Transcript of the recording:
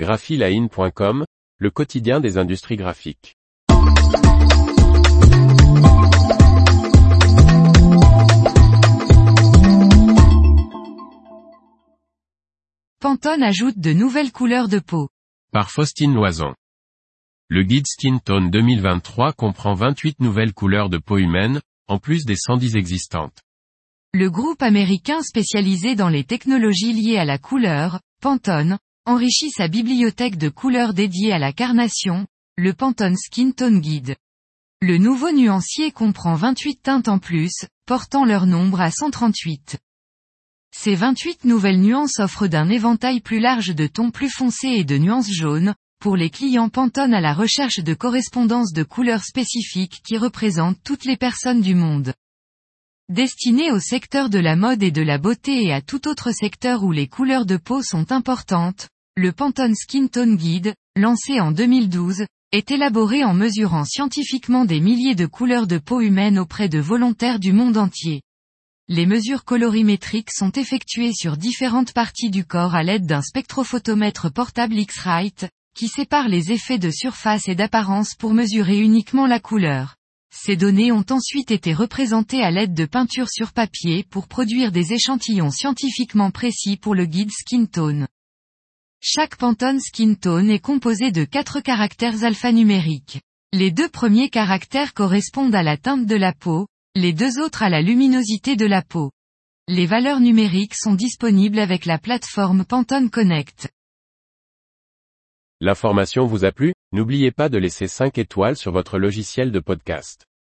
graphiline.com, le quotidien des industries graphiques. Pantone ajoute de nouvelles couleurs de peau. Par Faustine Loison. Le guide Skin Tone 2023 comprend 28 nouvelles couleurs de peau humaine, en plus des 110 existantes. Le groupe américain spécialisé dans les technologies liées à la couleur, Pantone, enrichit sa bibliothèque de couleurs dédiées à la carnation, le Pantone Skin Tone Guide. Le nouveau nuancier comprend 28 teintes en plus, portant leur nombre à 138. Ces 28 nouvelles nuances offrent d'un éventail plus large de tons plus foncés et de nuances jaunes, pour les clients Pantone à la recherche de correspondances de couleurs spécifiques qui représentent toutes les personnes du monde. Destiné au secteur de la mode et de la beauté et à tout autre secteur où les couleurs de peau sont importantes, le Pantone Skin Tone Guide, lancé en 2012, est élaboré en mesurant scientifiquement des milliers de couleurs de peau humaine auprès de volontaires du monde entier. Les mesures colorimétriques sont effectuées sur différentes parties du corps à l'aide d'un spectrophotomètre portable X-Rite, qui sépare les effets de surface et d'apparence pour mesurer uniquement la couleur. Ces données ont ensuite été représentées à l'aide de peintures sur papier pour produire des échantillons scientifiquement précis pour le guide Skin Tone. Chaque Pantone Skin Tone est composé de quatre caractères alphanumériques. Les deux premiers caractères correspondent à la teinte de la peau, les deux autres à la luminosité de la peau. Les valeurs numériques sont disponibles avec la plateforme Pantone Connect. L'information vous a plu? N'oubliez pas de laisser 5 étoiles sur votre logiciel de podcast.